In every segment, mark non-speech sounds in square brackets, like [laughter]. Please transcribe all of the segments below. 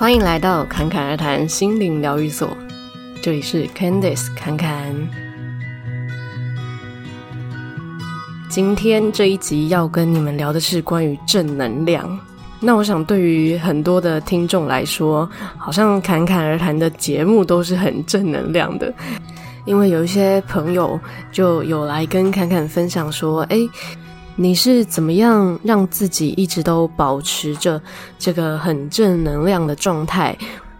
欢迎来到侃侃而谈心灵疗愈所，这里是 Candice 侃侃。今天这一集要跟你们聊的是关于正能量。那我想，对于很多的听众来说，好像侃侃而谈的节目都是很正能量的，因为有一些朋友就有来跟侃侃分享说：“诶。你是怎么样让自己一直都保持着这个很正能量的状态，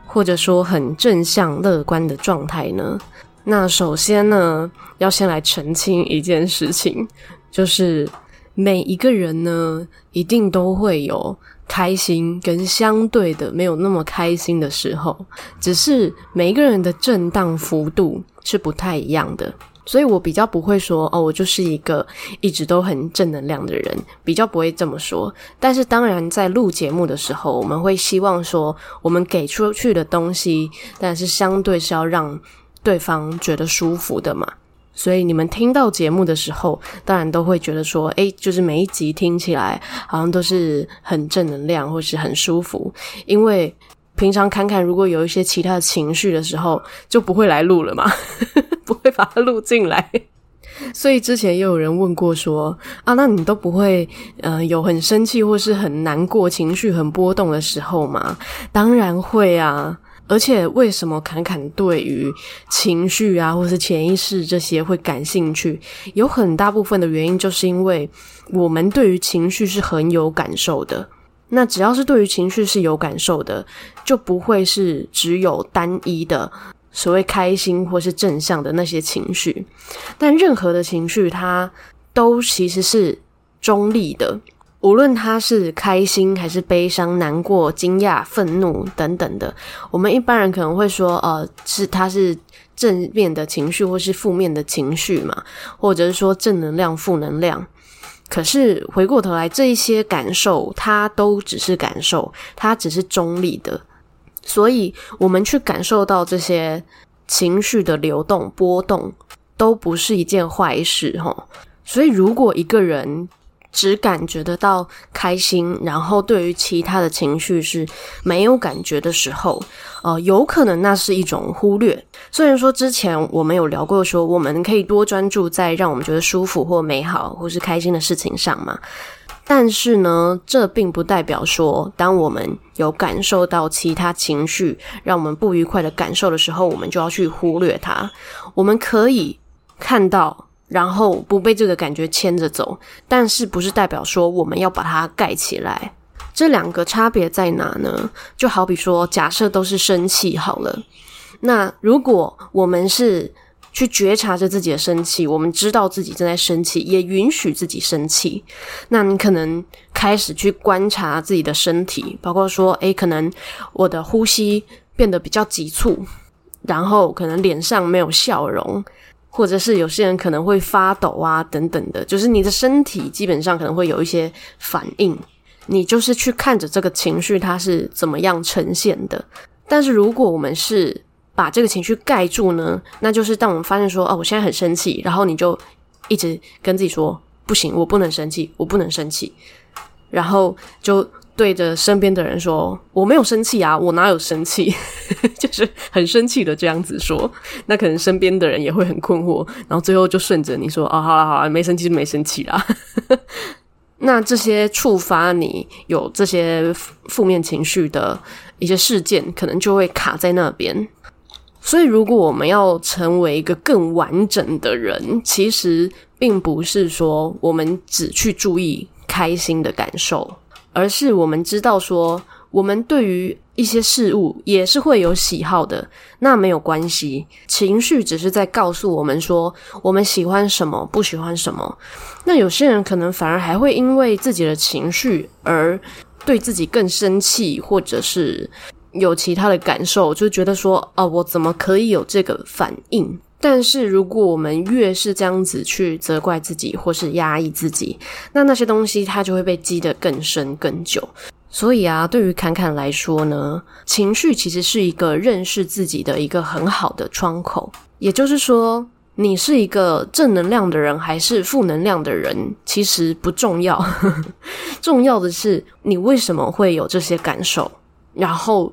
或者说很正向乐观的状态呢？那首先呢，要先来澄清一件事情，[laughs] 就是每一个人呢，一定都会有开心跟相对的没有那么开心的时候，只是每一个人的震荡幅度是不太一样的。所以我比较不会说哦，我就是一个一直都很正能量的人，比较不会这么说。但是当然，在录节目的时候，我们会希望说，我们给出去的东西，但是相对是要让对方觉得舒服的嘛。所以你们听到节目的时候，当然都会觉得说，诶，就是每一集听起来好像都是很正能量，或是很舒服，因为。平常侃侃如果有一些其他的情绪的时候，就不会来录了嘛，不会把它录进来。所以之前也有人问过说啊，那你都不会呃有很生气或是很难过、情绪很波动的时候吗？当然会啊！而且为什么侃侃对于情绪啊或是潜意识这些会感兴趣？有很大部分的原因就是因为我们对于情绪是很有感受的。那只要是对于情绪是有感受的，就不会是只有单一的所谓开心或是正向的那些情绪。但任何的情绪，它都其实是中立的，无论它是开心还是悲伤、难过、惊讶、愤怒等等的。我们一般人可能会说，呃，是它是正面的情绪或是负面的情绪嘛，或者是说正能量、负能量。可是回过头来，这一些感受，它都只是感受，它只是中立的。所以，我们去感受到这些情绪的流动、波动，都不是一件坏事，齁。所以，如果一个人，只感觉得到开心，然后对于其他的情绪是没有感觉的时候，呃，有可能那是一种忽略。虽然说之前我们有聊过，说我们可以多专注在让我们觉得舒服或美好或是开心的事情上嘛，但是呢，这并不代表说，当我们有感受到其他情绪让我们不愉快的感受的时候，我们就要去忽略它。我们可以看到。然后不被这个感觉牵着走，但是不是代表说我们要把它盖起来？这两个差别在哪呢？就好比说，假设都是生气好了，那如果我们是去觉察着自己的生气，我们知道自己正在生气，也允许自己生气，那你可能开始去观察自己的身体，包括说，诶，可能我的呼吸变得比较急促，然后可能脸上没有笑容。或者是有些人可能会发抖啊，等等的，就是你的身体基本上可能会有一些反应，你就是去看着这个情绪它是怎么样呈现的。但是如果我们是把这个情绪盖住呢，那就是当我们发现说，哦，我现在很生气，然后你就一直跟自己说，不行，我不能生气，我不能生气，然后就。对着身边的人说：“我没有生气啊，我哪有生气？[laughs] 就是很生气的这样子说。那可能身边的人也会很困惑，然后最后就顺着你说：‘哦，好了好了，没生气就没生气啦。[laughs] ’那这些触发你有这些负面情绪的一些事件，可能就会卡在那边。所以，如果我们要成为一个更完整的人，其实并不是说我们只去注意开心的感受。”而是我们知道说，我们对于一些事物也是会有喜好的，那没有关系。情绪只是在告诉我们说，我们喜欢什么，不喜欢什么。那有些人可能反而还会因为自己的情绪而对自己更生气，或者是有其他的感受，就觉得说，哦，我怎么可以有这个反应？但是，如果我们越是这样子去责怪自己，或是压抑自己，那那些东西它就会被积得更深更久。所以啊，对于侃侃来说呢，情绪其实是一个认识自己的一个很好的窗口。也就是说，你是一个正能量的人还是负能量的人，其实不重要。[laughs] 重要的是你为什么会有这些感受，然后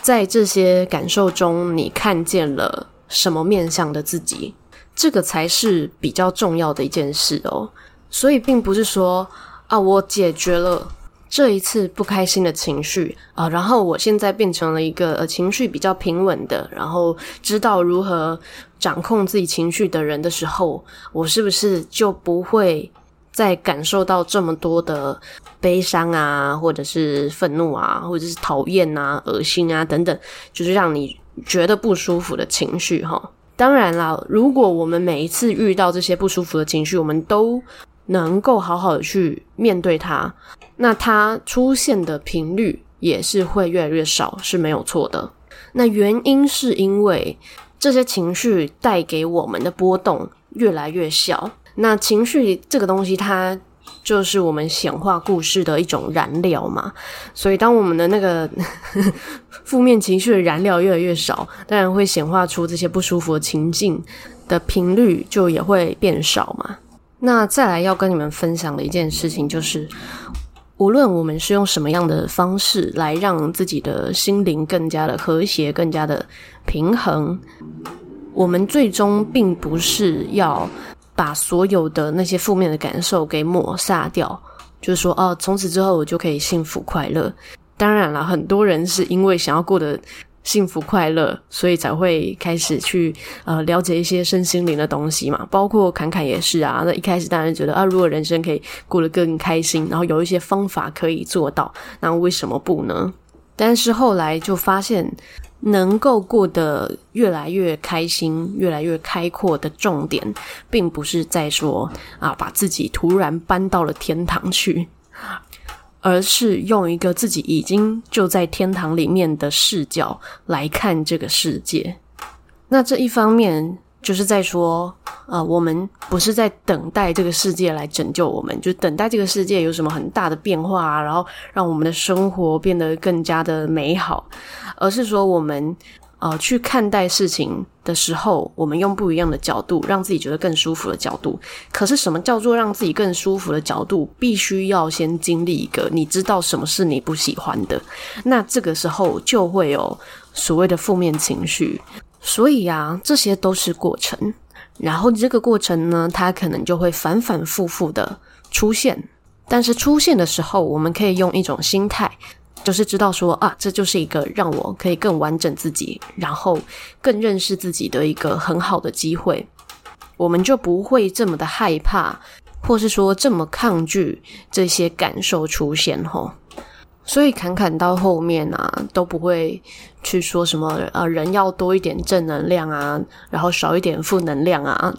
在这些感受中，你看见了什么面向的自己？这个才是比较重要的一件事哦。所以，并不是说啊，我解决了这一次不开心的情绪啊，然后我现在变成了一个呃情绪比较平稳的，然后知道如何掌控自己情绪的人的时候，我是不是就不会在感受到这么多的悲伤啊，或者是愤怒啊，或者是讨厌啊、恶心啊等等，就是让你觉得不舒服的情绪哈。当然啦，如果我们每一次遇到这些不舒服的情绪，我们都能够好好的去面对它，那它出现的频率也是会越来越少，是没有错的。那原因是因为这些情绪带给我们的波动越来越小。那情绪这个东西，它就是我们显化故事的一种燃料嘛。所以当我们的那个 [laughs] 负面情绪的燃料越来越少，当然会显化出这些不舒服的情境的频率就也会变少嘛。那再来要跟你们分享的一件事情就是，无论我们是用什么样的方式来让自己的心灵更加的和谐、更加的平衡，我们最终并不是要把所有的那些负面的感受给抹杀掉，就是说，哦，从此之后我就可以幸福快乐。当然了，很多人是因为想要过得幸福快乐，所以才会开始去呃了解一些身心灵的东西嘛。包括侃侃也是啊。那一开始当然觉得啊，如果人生可以过得更开心，然后有一些方法可以做到，那为什么不呢？但是后来就发现，能够过得越来越开心、越来越开阔的重点，并不是在说啊，把自己突然搬到了天堂去。而是用一个自己已经就在天堂里面的视角来看这个世界。那这一方面就是在说，呃，我们不是在等待这个世界来拯救我们，就等待这个世界有什么很大的变化啊，然后让我们的生活变得更加的美好，而是说我们。呃，去看待事情的时候，我们用不一样的角度，让自己觉得更舒服的角度。可是，什么叫做让自己更舒服的角度？必须要先经历一个，你知道什么是你不喜欢的，那这个时候就会有所谓的负面情绪。所以啊，这些都是过程。然后这个过程呢，它可能就会反反复复的出现。但是出现的时候，我们可以用一种心态。就是知道说啊，这就是一个让我可以更完整自己，然后更认识自己的一个很好的机会，我们就不会这么的害怕，或是说这么抗拒这些感受出现吼。所以侃侃到后面啊，都不会去说什么啊，人要多一点正能量啊，然后少一点负能量啊，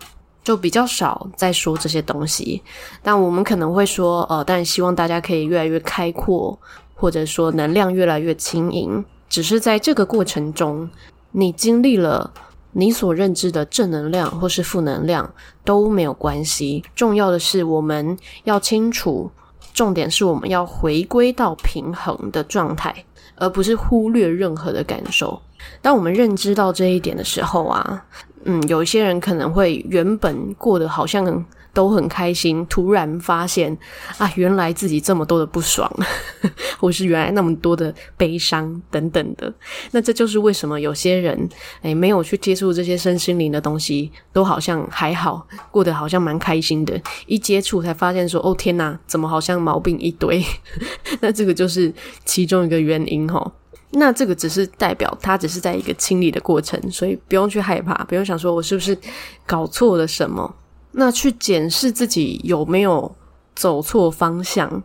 就比较少在说这些东西。但我们可能会说，呃，但希望大家可以越来越开阔。或者说能量越来越轻盈，只是在这个过程中，你经历了你所认知的正能量或是负能量都没有关系。重要的是我们要清楚，重点是我们要回归到平衡的状态，而不是忽略任何的感受。当我们认知到这一点的时候啊，嗯，有一些人可能会原本过得好像。都很开心，突然发现啊，原来自己这么多的不爽，[laughs] 或是原来那么多的悲伤等等的。那这就是为什么有些人诶没有去接触这些身心灵的东西，都好像还好，过得好像蛮开心的。一接触才发现说，哦天哪，怎么好像毛病一堆？[laughs] 那这个就是其中一个原因齁。那这个只是代表他只是在一个清理的过程，所以不用去害怕，不用想说我是不是搞错了什么。那去检视自己有没有走错方向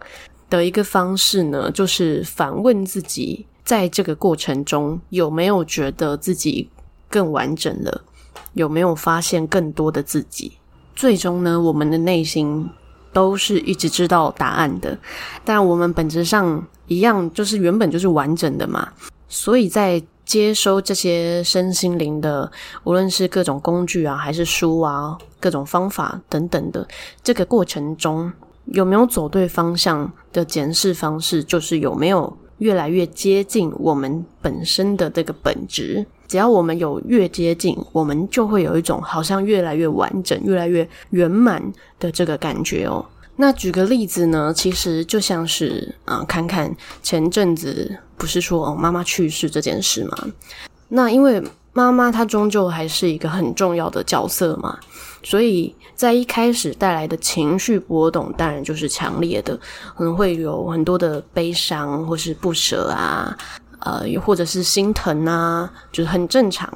的一个方式呢，就是反问自己，在这个过程中有没有觉得自己更完整了，有没有发现更多的自己？最终呢，我们的内心都是一直知道答案的，但我们本质上一样，就是原本就是完整的嘛，所以在。接收这些身心灵的，无论是各种工具啊，还是书啊，各种方法等等的，这个过程中有没有走对方向的检视方式，就是有没有越来越接近我们本身的这个本质。只要我们有越接近，我们就会有一种好像越来越完整、越来越圆满的这个感觉哦。那举个例子呢，其实就像是啊、侃侃前阵子不是说哦妈妈去世这件事吗？那因为妈妈她终究还是一个很重要的角色嘛，所以在一开始带来的情绪波动，当然就是强烈的，可能会有很多的悲伤或是不舍啊，呃，又或者是心疼啊，就是很正常。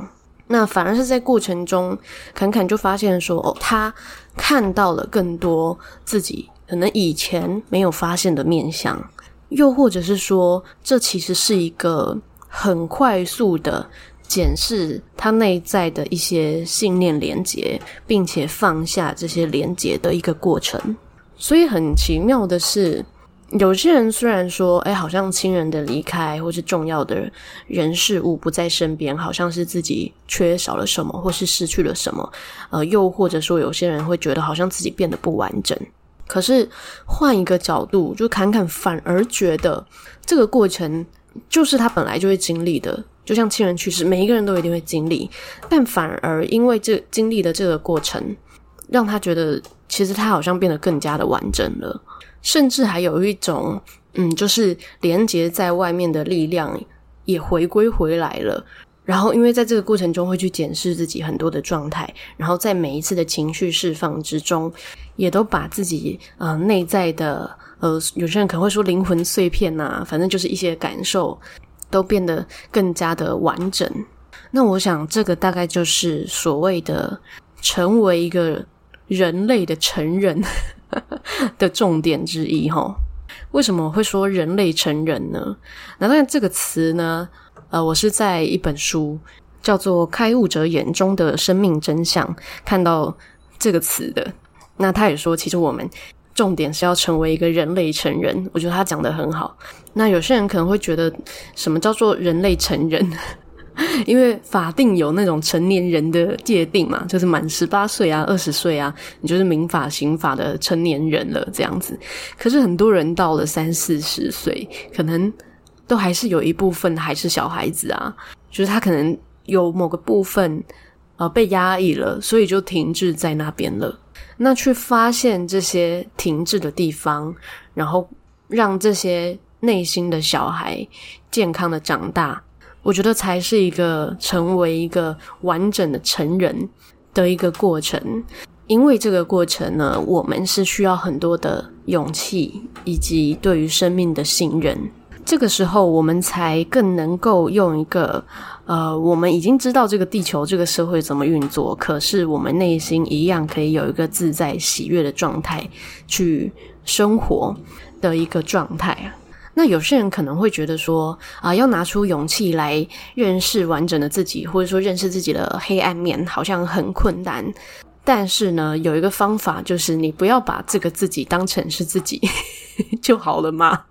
那反而是在过程中，侃侃就发现说，哦，他看到了更多自己可能以前没有发现的面相，又或者是说，这其实是一个很快速的检视他内在的一些信念连结，并且放下这些连结的一个过程。所以很奇妙的是。有些人虽然说，哎，好像亲人的离开，或是重要的人事物不在身边，好像是自己缺少了什么，或是失去了什么，呃，又或者说，有些人会觉得好像自己变得不完整。可是换一个角度，就侃侃反而觉得这个过程就是他本来就会经历的，就像亲人去世，每一个人都一定会经历，但反而因为这经历的这个过程，让他觉得其实他好像变得更加的完整了。甚至还有一种，嗯，就是连接在外面的力量也回归回来了。然后，因为在这个过程中会去检视自己很多的状态，然后在每一次的情绪释放之中，也都把自己呃内在的呃，有些人可能会说灵魂碎片呐、啊，反正就是一些感受都变得更加的完整。那我想，这个大概就是所谓的成为一个人类的成人。[laughs] 的重点之一齁，为什么会说人类成人呢？那当然这个词呢，呃，我是在一本书叫做《开悟者眼中的生命真相》看到这个词的。那他也说，其实我们重点是要成为一个人类成人。我觉得他讲得很好。那有些人可能会觉得，什么叫做人类成人？[laughs] 因为法定有那种成年人的界定嘛，就是满十八岁啊、二十岁啊，你就是民法、刑法的成年人了这样子。可是很多人到了三四十岁，可能都还是有一部分还是小孩子啊，就是他可能有某个部分呃被压抑了，所以就停滞在那边了。那去发现这些停滞的地方，然后让这些内心的小孩健康的长大。我觉得才是一个成为一个完整的成人的一个过程，因为这个过程呢，我们是需要很多的勇气以及对于生命的信任。这个时候，我们才更能够用一个呃，我们已经知道这个地球、这个社会怎么运作，可是我们内心一样可以有一个自在喜悦的状态去生活的一个状态。那有些人可能会觉得说啊，要拿出勇气来认识完整的自己，或者说认识自己的黑暗面，好像很困难。但是呢，有一个方法，就是你不要把这个自己当成是自己就好了嘛。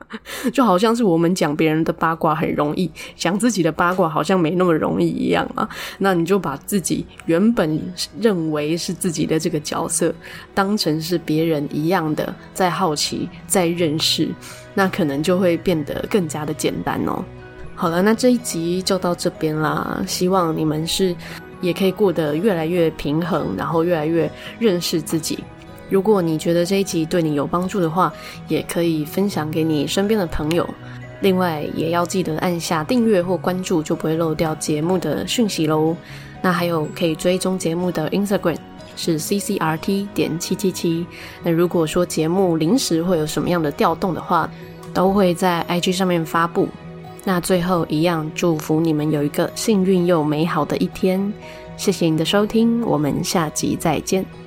就好像是我们讲别人的八卦很容易，讲自己的八卦好像没那么容易一样嘛。那你就把自己原本认为是自己的这个角色，当成是别人一样的，在好奇，在认识。那可能就会变得更加的简单哦。好了，那这一集就到这边啦。希望你们是也可以过得越来越平衡，然后越来越认识自己。如果你觉得这一集对你有帮助的话，也可以分享给你身边的朋友。另外，也要记得按下订阅或关注，就不会漏掉节目的讯息喽。那还有可以追踪节目的 Instagram。是 CCRT 点七七七。那如果说节目临时会有什么样的调动的话，都会在 IG 上面发布。那最后一样，祝福你们有一个幸运又美好的一天。谢谢你的收听，我们下集再见。